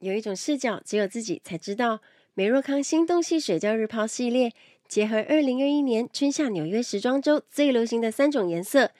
有一种视角，只有自己才知道。美若康心动系水胶日抛系列，结合二零二一年春夏纽约时装周最流行的三种颜色：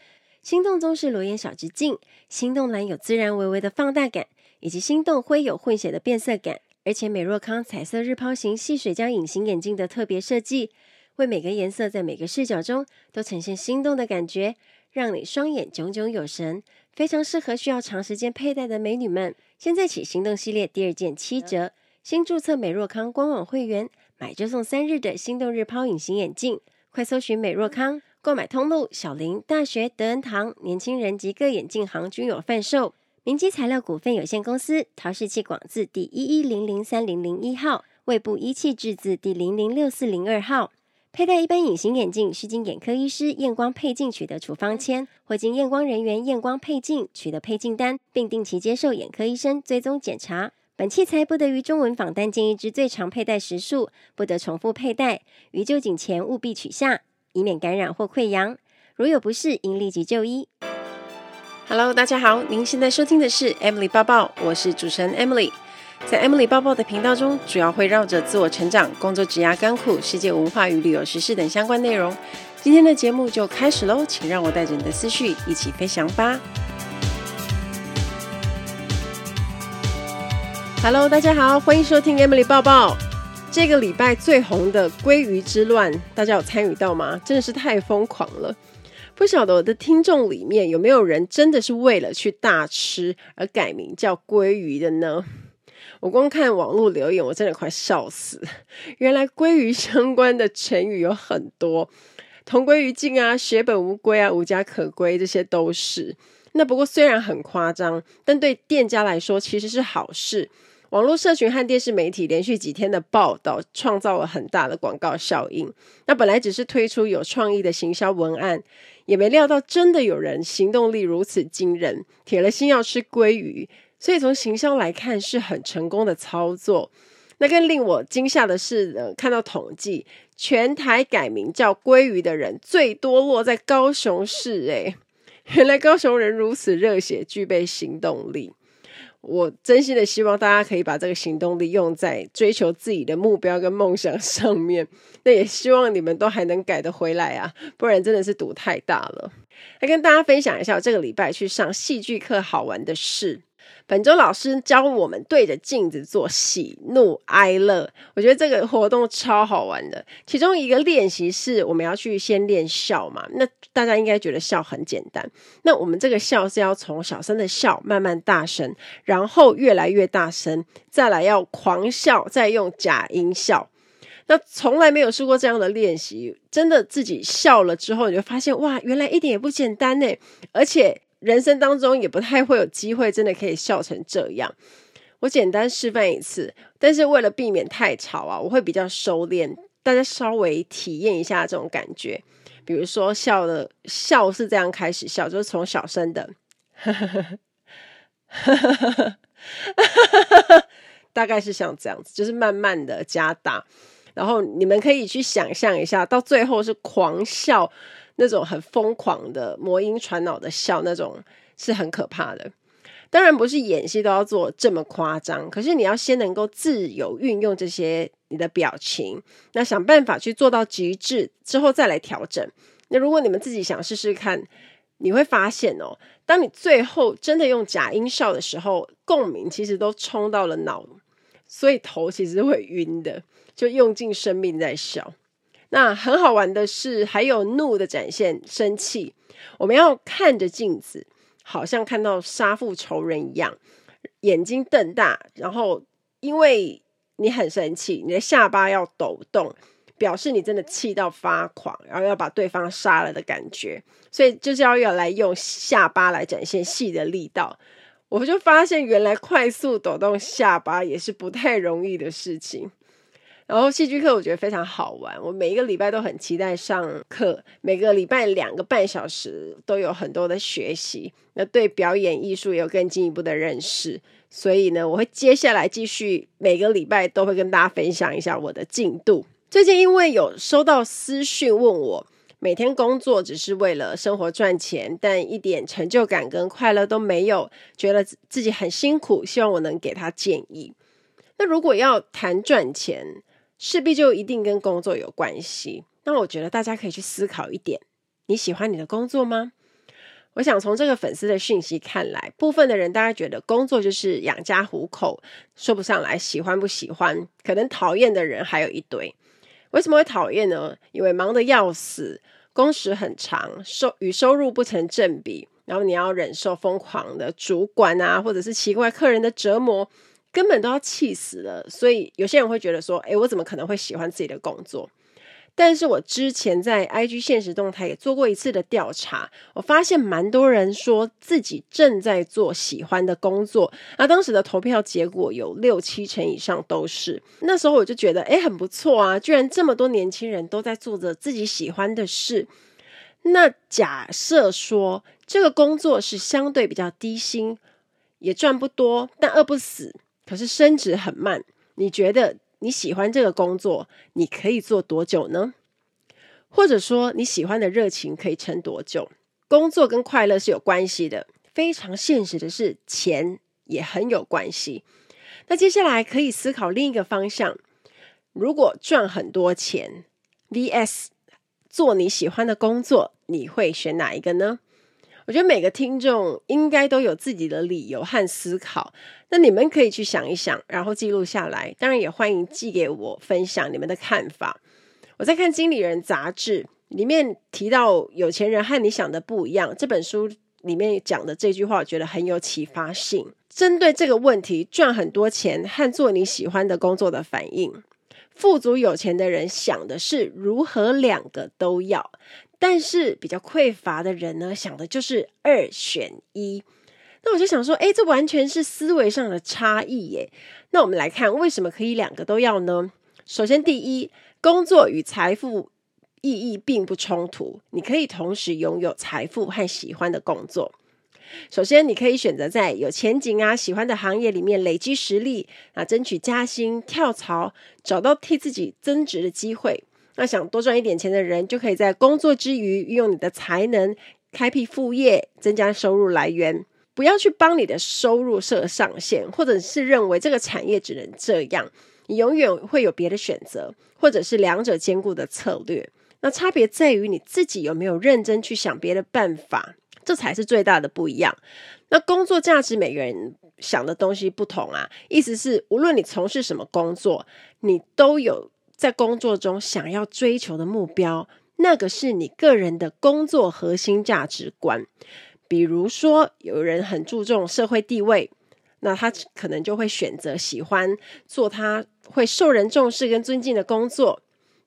心动棕是裸眼小直径，心动蓝有自然微微的放大感，以及心动灰有混血的变色感。而且美若康彩色日抛型细水胶隐形眼镜的特别设计，为每个颜色在每个视角中都呈现心动的感觉，让你双眼炯炯有神，非常适合需要长时间佩戴的美女们。现在起，行动系列第二件七折。新注册美若康官网会员，买就送三日的心动日抛隐形眼镜。快搜寻美若康，购买通路小林、大学、德恩堂、年轻人及各眼镜行均有贩售。明基材料股份有限公司陶氏气广字第一一零零三零零一号，卫部一气制字第零零六四零二号。佩戴一般隐形眼镜需经眼科医师验光配镜取得处方签，或经验光人员验光配镜取得配镜单，并定期接受眼科医生追踪检查。本器材不得于中文访单建议之最长佩戴时数，不得重复佩戴。于就诊前务必取下，以免感染或溃疡。如有不适，应立即就医。Hello，大家好，您现在收听的是 Emily 报报，我是主持人 Emily。在 Emily 报报的频道中，主要会绕着自我成长、工作、职涯、甘苦、世界文化与旅游时事等相关内容。今天的节目就开始喽，请让我带着你的思绪一起飞翔吧。Hello，大家好，欢迎收听 Emily 报报。这个礼拜最红的鲑鱼之乱，大家有参与到吗？真的是太疯狂了。不晓得我的听众里面有没有人真的是为了去大吃而改名叫鲑鱼的呢？我光看网络留言，我真的快笑死。原来鲑鱼相关的成语有很多，同归于尽啊，血本无归啊，无家可归，这些都是。那不过虽然很夸张，但对店家来说其实是好事。网络社群和电视媒体连续几天的报道，创造了很大的广告效应。那本来只是推出有创意的行销文案，也没料到真的有人行动力如此惊人，铁了心要吃鲑鱼。所以从行销来看，是很成功的操作。那更令我惊吓的是，呃，看到统计，全台改名叫鲑鱼的人最多落在高雄市。诶，原来高雄人如此热血，具备行动力。我真心的希望大家可以把这个行动力用在追求自己的目标跟梦想上面。那也希望你们都还能改得回来啊，不然真的是赌太大了。来跟大家分享一下，我这个礼拜去上戏剧课好玩的事。本周老师教我们对着镜子做喜怒哀乐，我觉得这个活动超好玩的。其中一个练习是我们要去先练笑嘛，那大家应该觉得笑很简单。那我们这个笑是要从小声的笑慢慢大声，然后越来越大声，再来要狂笑，再用假音笑。那从来没有试过这样的练习，真的自己笑了之后，你就发现哇，原来一点也不简单呢，而且。人生当中也不太会有机会真的可以笑成这样。我简单示范一次，但是为了避免太吵啊，我会比较收敛，大家稍微体验一下这种感觉。比如说笑的笑是这样开始笑，就是从小声的，大概是像这样子，就是慢慢的加大，然后你们可以去想象一下，到最后是狂笑。那种很疯狂的魔音传脑的笑，那种是很可怕的。当然不是演戏都要做这么夸张，可是你要先能够自由运用这些你的表情，那想办法去做到极致之后再来调整。那如果你们自己想试试看，你会发现哦，当你最后真的用假音笑的时候，共鸣其实都冲到了脑，所以头其实会晕的，就用尽生命在笑。那很好玩的是，还有怒的展现，生气。我们要看着镜子，好像看到杀父仇人一样，眼睛瞪大，然后因为你很生气，你的下巴要抖动，表示你真的气到发狂，然后要把对方杀了的感觉。所以就是要要来用下巴来展现戏的力道。我就发现，原来快速抖动下巴也是不太容易的事情。然后戏剧课我觉得非常好玩，我每一个礼拜都很期待上课，每个礼拜两个半小时都有很多的学习，那对表演艺术也有更进一步的认识。所以呢，我会接下来继续每个礼拜都会跟大家分享一下我的进度。最近因为有收到私讯问我，每天工作只是为了生活赚钱，但一点成就感跟快乐都没有，觉得自己很辛苦，希望我能给他建议。那如果要谈赚钱，势必就一定跟工作有关系。那我觉得大家可以去思考一点：你喜欢你的工作吗？我想从这个粉丝的讯息看来，部分的人大家觉得工作就是养家糊口，说不上来喜欢不喜欢。可能讨厌的人还有一堆。为什么会讨厌呢？因为忙得要死，工时很长，收与收入不成正比，然后你要忍受疯狂的主管啊，或者是奇怪客人的折磨，根本都要气死了。所以有些人会觉得说：“诶，我怎么可能会喜欢自己的工作？”但是我之前在 IG 现实动态也做过一次的调查，我发现蛮多人说自己正在做喜欢的工作，那当时的投票结果有六七成以上都是。那时候我就觉得，诶，很不错啊，居然这么多年轻人都在做着自己喜欢的事。那假设说这个工作是相对比较低薪，也赚不多，但饿不死，可是升职很慢，你觉得？你喜欢这个工作，你可以做多久呢？或者说你喜欢的热情可以撑多久？工作跟快乐是有关系的，非常现实的是，钱也很有关系。那接下来可以思考另一个方向：如果赚很多钱 vs 做你喜欢的工作，你会选哪一个呢？我觉得每个听众应该都有自己的理由和思考，那你们可以去想一想，然后记录下来。当然也欢迎寄给我分享你们的看法。我在看《经理人》杂志里面提到，有钱人和你想的不一样。这本书里面讲的这句话，我觉得很有启发性。针对这个问题，赚很多钱和做你喜欢的工作的反应，富足有钱的人想的是如何两个都要。但是比较匮乏的人呢，想的就是二选一。那我就想说，诶，这完全是思维上的差异耶。那我们来看，为什么可以两个都要呢？首先，第一，工作与财富意义并不冲突，你可以同时拥有财富和喜欢的工作。首先，你可以选择在有前景啊、喜欢的行业里面累积实力，啊，争取加薪、跳槽，找到替自己增值的机会。那想多赚一点钱的人，就可以在工作之余运用你的才能，开辟副业，增加收入来源。不要去帮你的收入设上限，或者是认为这个产业只能这样。你永远会有别的选择，或者是两者兼顾的策略。那差别在于你自己有没有认真去想别的办法，这才是最大的不一样。那工作价值，每个人想的东西不同啊。意思是，无论你从事什么工作，你都有。在工作中想要追求的目标，那个是你个人的工作核心价值观。比如说，有人很注重社会地位，那他可能就会选择喜欢做他会受人重视跟尊敬的工作。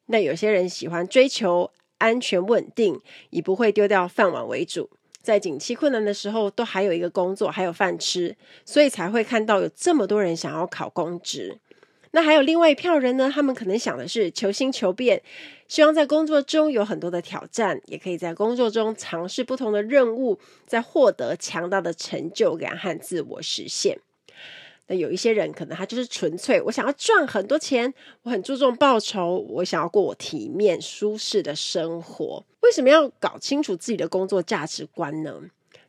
那有些人喜欢追求安全稳定，以不会丢掉饭碗为主，在景气困难的时候都还有一个工作，还有饭吃，所以才会看到有这么多人想要考公职。那还有另外一票人呢，他们可能想的是求新求变，希望在工作中有很多的挑战，也可以在工作中尝试不同的任务，再获得强大的成就感和自我实现。那有一些人可能他就是纯粹，我想要赚很多钱，我很注重报酬，我想要过我体面舒适的生活。为什么要搞清楚自己的工作价值观呢？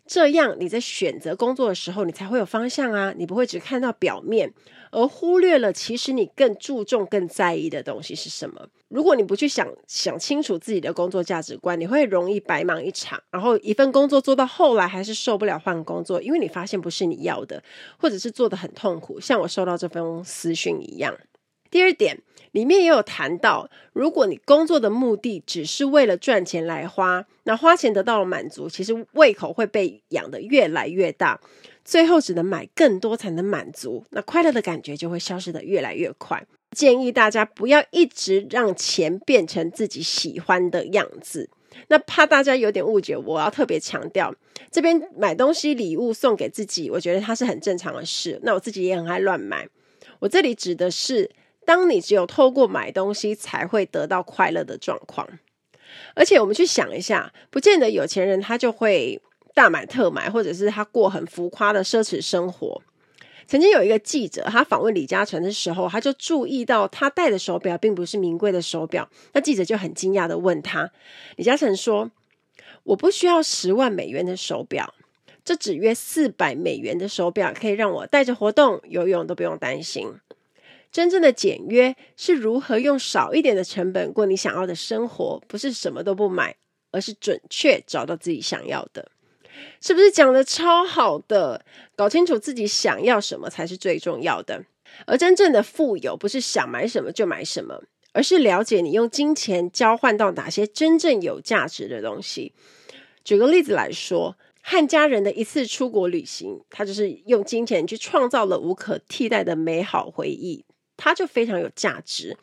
这样你在选择工作的时候，你才会有方向啊！你不会只看到表面，而忽略了其实你更注重、更在意的东西是什么。如果你不去想想清楚自己的工作价值观，你会容易白忙一场，然后一份工作做到后来还是受不了换工作，因为你发现不是你要的，或者是做得很痛苦，像我收到这封私讯一样。第二点，里面也有谈到，如果你工作的目的只是为了赚钱来花，那花钱得到了满足，其实胃口会被养得越来越大，最后只能买更多才能满足，那快乐的感觉就会消失得越来越快。建议大家不要一直让钱变成自己喜欢的样子。那怕大家有点误解，我要特别强调，这边买东西礼物送给自己，我觉得它是很正常的事。那我自己也很爱乱买，我这里指的是。当你只有透过买东西才会得到快乐的状况，而且我们去想一下，不见得有钱人他就会大买特买，或者是他过很浮夸的奢侈生活。曾经有一个记者，他访问李嘉诚的时候，他就注意到他戴的手表并不是名贵的手表。那记者就很惊讶的问他：“李嘉诚说，我不需要十万美元的手表，这只约四百美元的手表可以让我带着活动、游泳都不用担心。真正的简约是如何用少一点的成本过你想要的生活，不是什么都不买，而是准确找到自己想要的。”是不是讲得超好的？搞清楚自己想要什么才是最重要的。而真正的富有，不是想买什么就买什么，而是了解你用金钱交换到哪些真正有价值的东西。举个例子来说，和家人的一次出国旅行，他就是用金钱去创造了无可替代的美好回忆，它就非常有价值。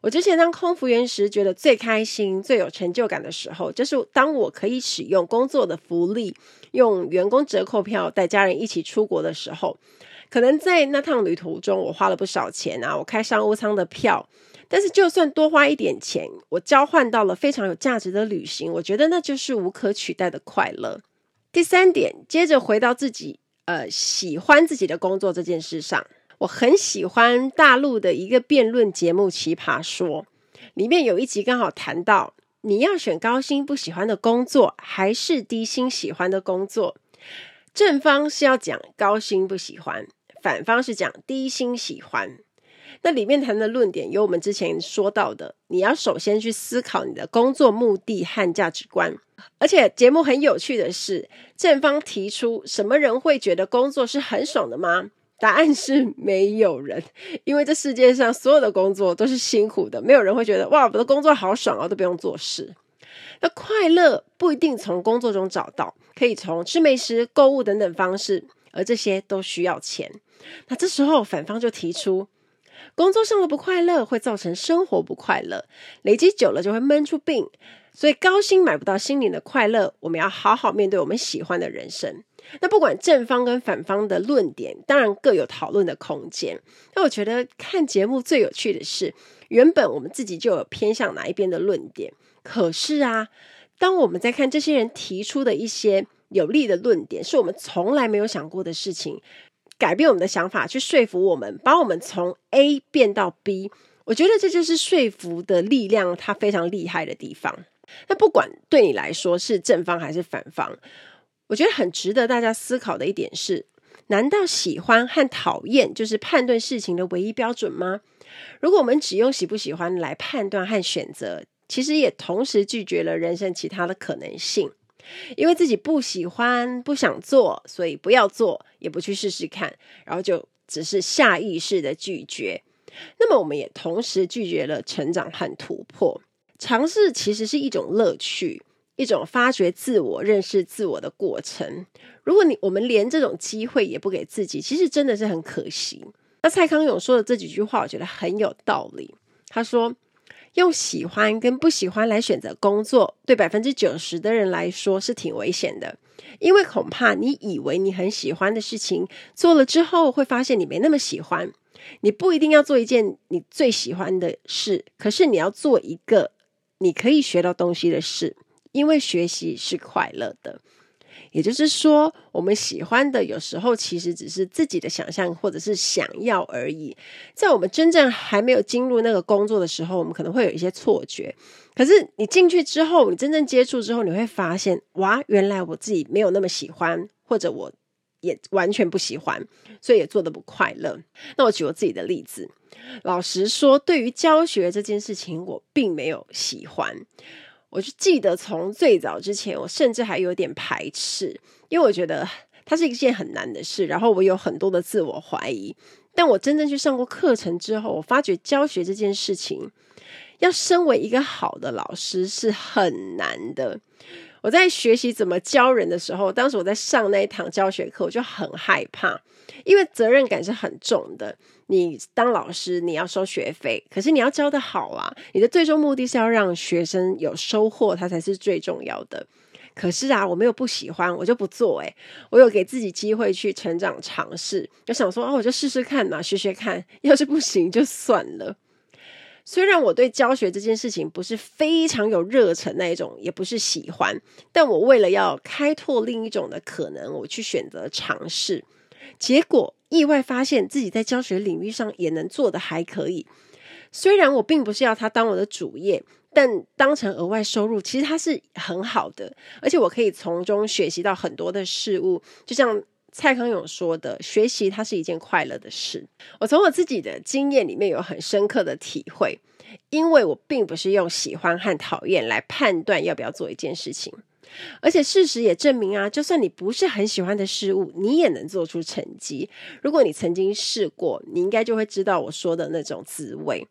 我之前当空服员时，觉得最开心、最有成就感的时候，就是当我可以使用工作的福利，用员工折扣票带家人一起出国的时候。可能在那趟旅途中，我花了不少钱啊，我开商务舱的票。但是就算多花一点钱，我交换到了非常有价值的旅行，我觉得那就是无可取代的快乐。第三点，接着回到自己呃喜欢自己的工作这件事上。我很喜欢大陆的一个辩论节目《奇葩说》，里面有一集刚好谈到，你要选高薪不喜欢的工作，还是低薪喜欢的工作？正方是要讲高薪不喜欢，反方是讲低薪喜欢。那里面谈的论点有我们之前说到的，你要首先去思考你的工作目的和价值观。而且节目很有趣的是，正方提出什么人会觉得工作是很爽的吗？答案是没有人，因为这世界上所有的工作都是辛苦的，没有人会觉得哇，我的工作好爽哦，都不用做事。那快乐不一定从工作中找到，可以从吃美食、购物等等方式，而这些都需要钱。那这时候反方就提出，工作上的不快乐会造成生活不快乐，累积久了就会闷出病。所以高薪买不到心灵的快乐，我们要好好面对我们喜欢的人生。那不管正方跟反方的论点，当然各有讨论的空间。那我觉得看节目最有趣的是，原本我们自己就有偏向哪一边的论点，可是啊，当我们在看这些人提出的一些有利的论点，是我们从来没有想过的事情，改变我们的想法，去说服我们，把我们从 A 变到 B。我觉得这就是说服的力量，它非常厉害的地方。那不管对你来说是正方还是反方。我觉得很值得大家思考的一点是：难道喜欢和讨厌就是判断事情的唯一标准吗？如果我们只用喜不喜欢来判断和选择，其实也同时拒绝了人生其他的可能性。因为自己不喜欢、不想做，所以不要做，也不去试试看，然后就只是下意识的拒绝。那么，我们也同时拒绝了成长和突破。尝试其实是一种乐趣。一种发掘自我、认识自我的过程。如果你我们连这种机会也不给自己，其实真的是很可惜。那蔡康永说的这几句话，我觉得很有道理。他说：“用喜欢跟不喜欢来选择工作，对百分之九十的人来说是挺危险的，因为恐怕你以为你很喜欢的事情，做了之后会发现你没那么喜欢。你不一定要做一件你最喜欢的事，可是你要做一个你可以学到东西的事。”因为学习是快乐的，也就是说，我们喜欢的有时候其实只是自己的想象或者是想要而已。在我们真正还没有进入那个工作的时候，我们可能会有一些错觉。可是你进去之后，你真正接触之后，你会发现，哇，原来我自己没有那么喜欢，或者我也完全不喜欢，所以也做得不快乐。那我举我自己的例子，老实说，对于教学这件事情，我并没有喜欢。我就记得从最早之前，我甚至还有点排斥，因为我觉得它是一件很难的事，然后我有很多的自我怀疑。但我真正去上过课程之后，我发觉教学这件事情，要身为一个好的老师是很难的。我在学习怎么教人的时候，当时我在上那一堂教学课，我就很害怕，因为责任感是很重的。你当老师，你要收学费，可是你要教得好啊！你的最终目的是要让学生有收获，它才是最重要的。可是啊，我没有不喜欢，我就不做。诶，我有给自己机会去成长尝试，就想说，哦，我就试试看嘛，学学看，要是不行就算了。虽然我对教学这件事情不是非常有热忱那一种，也不是喜欢，但我为了要开拓另一种的可能，我去选择尝试。结果意外发现自己在教学领域上也能做得还可以。虽然我并不是要它当我的主业，但当成额外收入，其实它是很好的，而且我可以从中学习到很多的事物。就像蔡康永说的，学习它是一件快乐的事。我从我自己的经验里面有很深刻的体会，因为我并不是用喜欢和讨厌来判断要不要做一件事情。而且事实也证明啊，就算你不是很喜欢的事物，你也能做出成绩。如果你曾经试过，你应该就会知道我说的那种滋味。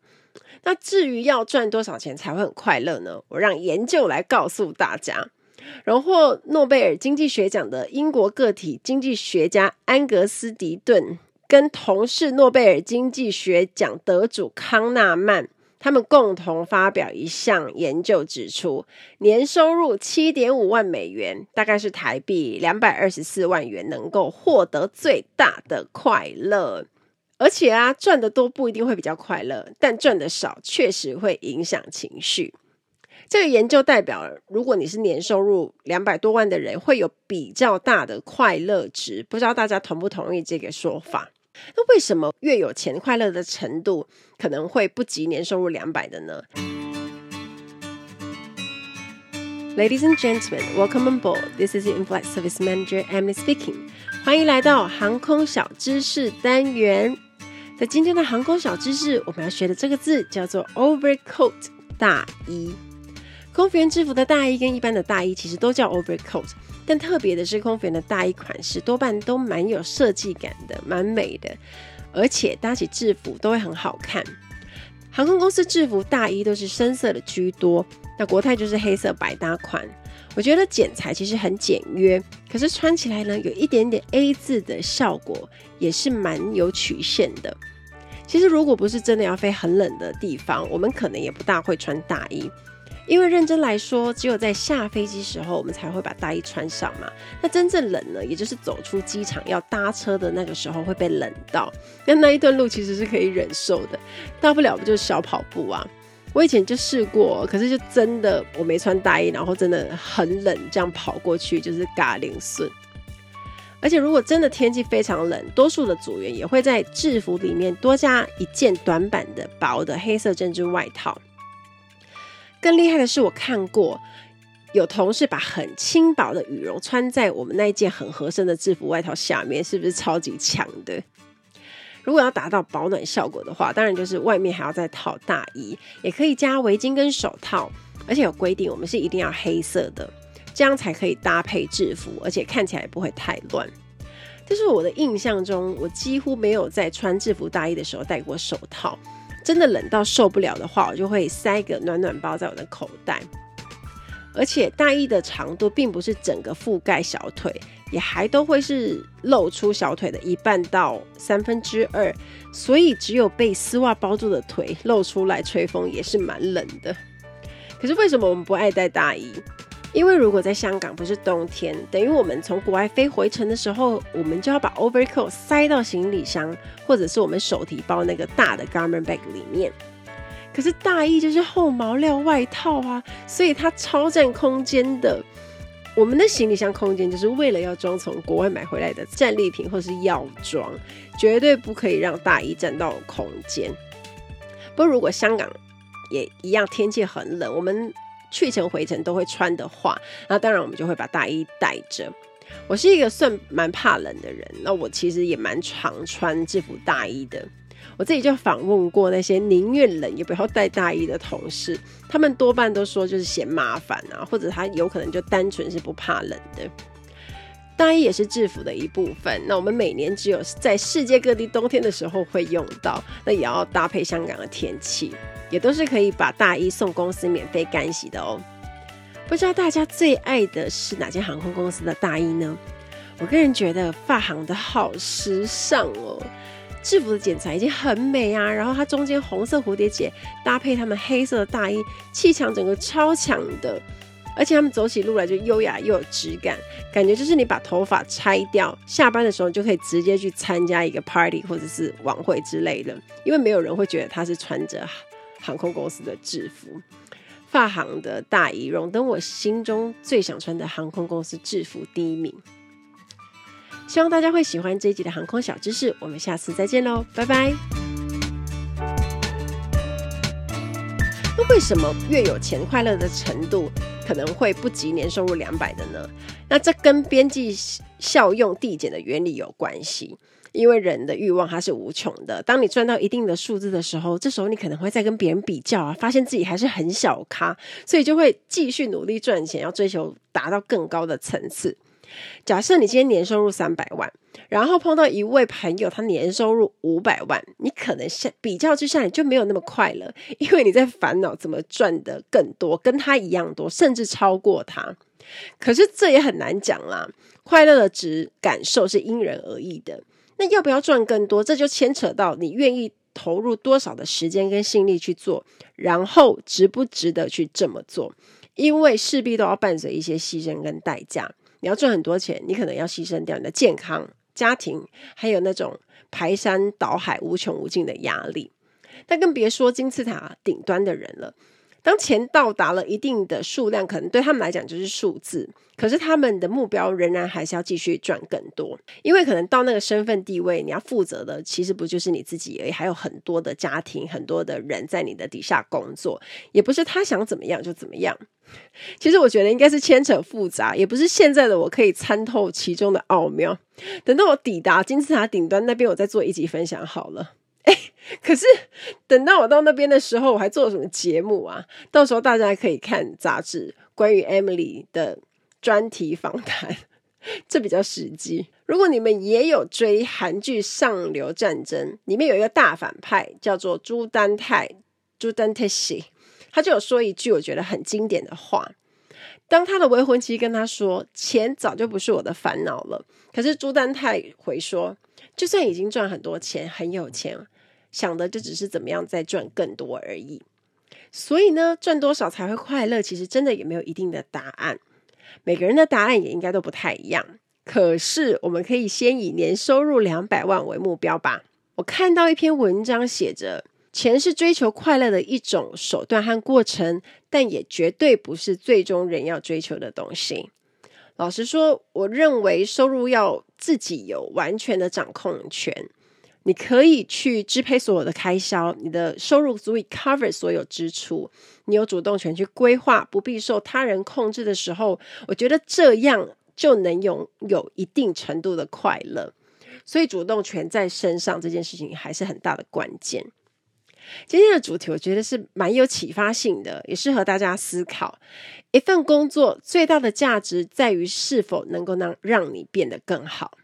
那至于要赚多少钱才会很快乐呢？我让研究来告诉大家。荣获诺贝尔经济学奖的英国个体经济学家安格斯·迪顿，跟同是诺贝尔经济学奖得主康纳曼。他们共同发表一项研究，指出年收入七点五万美元，大概是台币两百二十四万元，能够获得最大的快乐。而且啊，赚得多不一定会比较快乐，但赚得少确实会影响情绪。这个研究代表，如果你是年收入两百多万的人，会有比较大的快乐值。不知道大家同不同意这个说法？那为什么越有钱，快乐的程度可能会不及年收入两百的呢？Ladies and gentlemen, welcome aboard. This is the in-flight service manager Emily speaking. 欢迎来到航空小知识单元。在今天的航空小知识，我们要学的这个字叫做 overcoat 大衣。空服员制服的大衣跟一般的大衣其实都叫 overcoat。但特别的是，空服员的大衣款式多半都蛮有设计感的，蛮美的，而且搭起制服都会很好看。航空公司制服大衣都是深色的居多，那国泰就是黑色百搭款。我觉得剪裁其实很简约，可是穿起来呢，有一点点 A 字的效果，也是蛮有曲线的。其实如果不是真的要飞很冷的地方，我们可能也不大会穿大衣。因为认真来说，只有在下飞机时候，我们才会把大衣穿上嘛。那真正冷呢，也就是走出机场要搭车的那个时候会被冷到。那那一段路其实是可以忍受的，大不了不就小跑步啊。我以前就试过，可是就真的我没穿大衣，然后真的很冷，这样跑过去就是嘎零顺。而且如果真的天气非常冷，多数的组员也会在制服里面多加一件短版的薄的黑色针织外套。更厉害的是，我看过有同事把很轻薄的羽绒穿在我们那一件很合身的制服外套下面，是不是超级强的？如果要达到保暖效果的话，当然就是外面还要再套大衣，也可以加围巾跟手套，而且有规定，我们是一定要黑色的，这样才可以搭配制服，而且看起来不会太乱。但是我的印象中，我几乎没有在穿制服大衣的时候戴过手套。真的冷到受不了的话，我就会塞个暖暖包在我的口袋。而且大衣的长度并不是整个覆盖小腿，也还都会是露出小腿的一半到三分之二，所以只有被丝袜包住的腿露出来吹风也是蛮冷的。可是为什么我们不爱戴大衣？因为如果在香港不是冬天，等于我们从国外飞回程的时候，我们就要把 overcoat 塞到行李箱，或者是我们手提包那个大的 garmen bag 里面。可是大衣就是厚毛料外套啊，所以它超占空间的。我们的行李箱空间就是为了要装从国外买回来的战利品或是药妆，绝对不可以让大衣占到空间。不过如果香港也一样，天气很冷，我们。去程回程都会穿的话，那当然我们就会把大衣带着。我是一个算蛮怕冷的人，那我其实也蛮常穿制服大衣的。我自己就访问过那些宁愿冷也不要带大衣的同事，他们多半都说就是嫌麻烦啊，或者他有可能就单纯是不怕冷的。大衣也是制服的一部分，那我们每年只有在世界各地冬天的时候会用到，那也要搭配香港的天气。也都是可以把大衣送公司免费干洗的哦。不知道大家最爱的是哪间航空公司的大衣呢？我个人觉得发航的好时尚哦，制服的剪裁已经很美啊，然后它中间红色蝴蝶结搭配他们黑色的大衣，气场整个超强的，而且他们走起路来就优雅又有质感，感觉就是你把头发拆掉，下班的时候就可以直接去参加一个 party 或者是晚会之类的，因为没有人会觉得他是穿着。航空公司的制服，发行的大衣荣登我心中最想穿的航空公司制服第一名。希望大家会喜欢这一集的航空小知识。我们下次再见喽，拜拜。那为什么越有钱，快乐的程度可能会不及年收入两百的呢？那这跟边际效用递减的原理有关系。因为人的欲望它是无穷的，当你赚到一定的数字的时候，这时候你可能会再跟别人比较啊，发现自己还是很小咖，所以就会继续努力赚钱，要追求达到更高的层次。假设你今天年收入三百万，然后碰到一位朋友，他年收入五百万，你可能相比较之下，你就没有那么快乐，因为你在烦恼怎么赚得更多，跟他一样多，甚至超过他。可是这也很难讲啦，快乐的值感受是因人而异的。那要不要赚更多？这就牵扯到你愿意投入多少的时间跟心力去做，然后值不值得去这么做？因为势必都要伴随一些牺牲跟代价。你要赚很多钱，你可能要牺牲掉你的健康、家庭，还有那种排山倒海、无穷无尽的压力。但更别说金字塔顶端的人了。当钱到达了一定的数量，可能对他们来讲就是数字，可是他们的目标仍然还是要继续赚更多，因为可能到那个身份地位，你要负责的其实不就是你自己而已，还有很多的家庭，很多的人在你的底下工作，也不是他想怎么样就怎么样。其实我觉得应该是牵扯复杂，也不是现在的我可以参透其中的奥妙。等到我抵达金字塔顶端那边，我再做一集分享好了。可是等到我到那边的时候，我还做了什么节目啊？到时候大家可以看杂志关于 Emily 的专题访谈，这比较实际。如果你们也有追韩剧《上流战争》，里面有一个大反派叫做朱丹泰，朱丹泰西，他就有说一句我觉得很经典的话：当他的未婚妻跟他说“钱早就不是我的烦恼了”，可是朱丹泰回说：“就算已经赚很多钱，很有钱。”想的就只是怎么样再赚更多而已，所以呢，赚多少才会快乐？其实真的也没有一定的答案，每个人的答案也应该都不太一样。可是我们可以先以年收入两百万为目标吧。我看到一篇文章写着，钱是追求快乐的一种手段和过程，但也绝对不是最终人要追求的东西。老实说，我认为收入要自己有完全的掌控权。你可以去支配所有的开销，你的收入足以 cover 所有支出，你有主动权去规划，不必受他人控制的时候，我觉得这样就能拥有一定程度的快乐。所以主动权在身上这件事情还是很大的关键。今天的主题我觉得是蛮有启发性的，也适合大家思考。一份工作最大的价值在于是否能够让让你变得更好。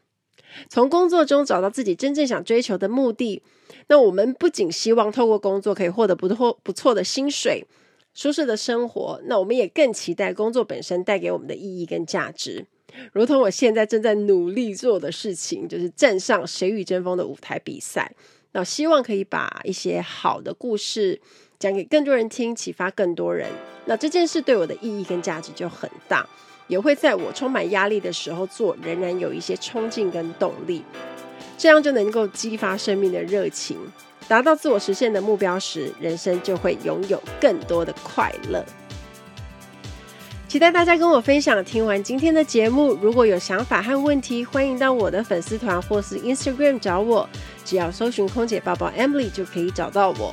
从工作中找到自己真正想追求的目的，那我们不仅希望透过工作可以获得不错不错的薪水、舒适的生活，那我们也更期待工作本身带给我们的意义跟价值。如同我现在正在努力做的事情，就是站上谁与争锋的舞台比赛，那希望可以把一些好的故事讲给更多人听，启发更多人。那这件事对我的意义跟价值就很大。也会在我充满压力的时候做，仍然有一些冲劲跟动力，这样就能够激发生命的热情，达到自我实现的目标时，人生就会拥有更多的快乐。期待大家跟我分享。听完今天的节目，如果有想法和问题，欢迎到我的粉丝团或是 Instagram 找我，只要搜寻空姐抱抱 Emily 就可以找到我。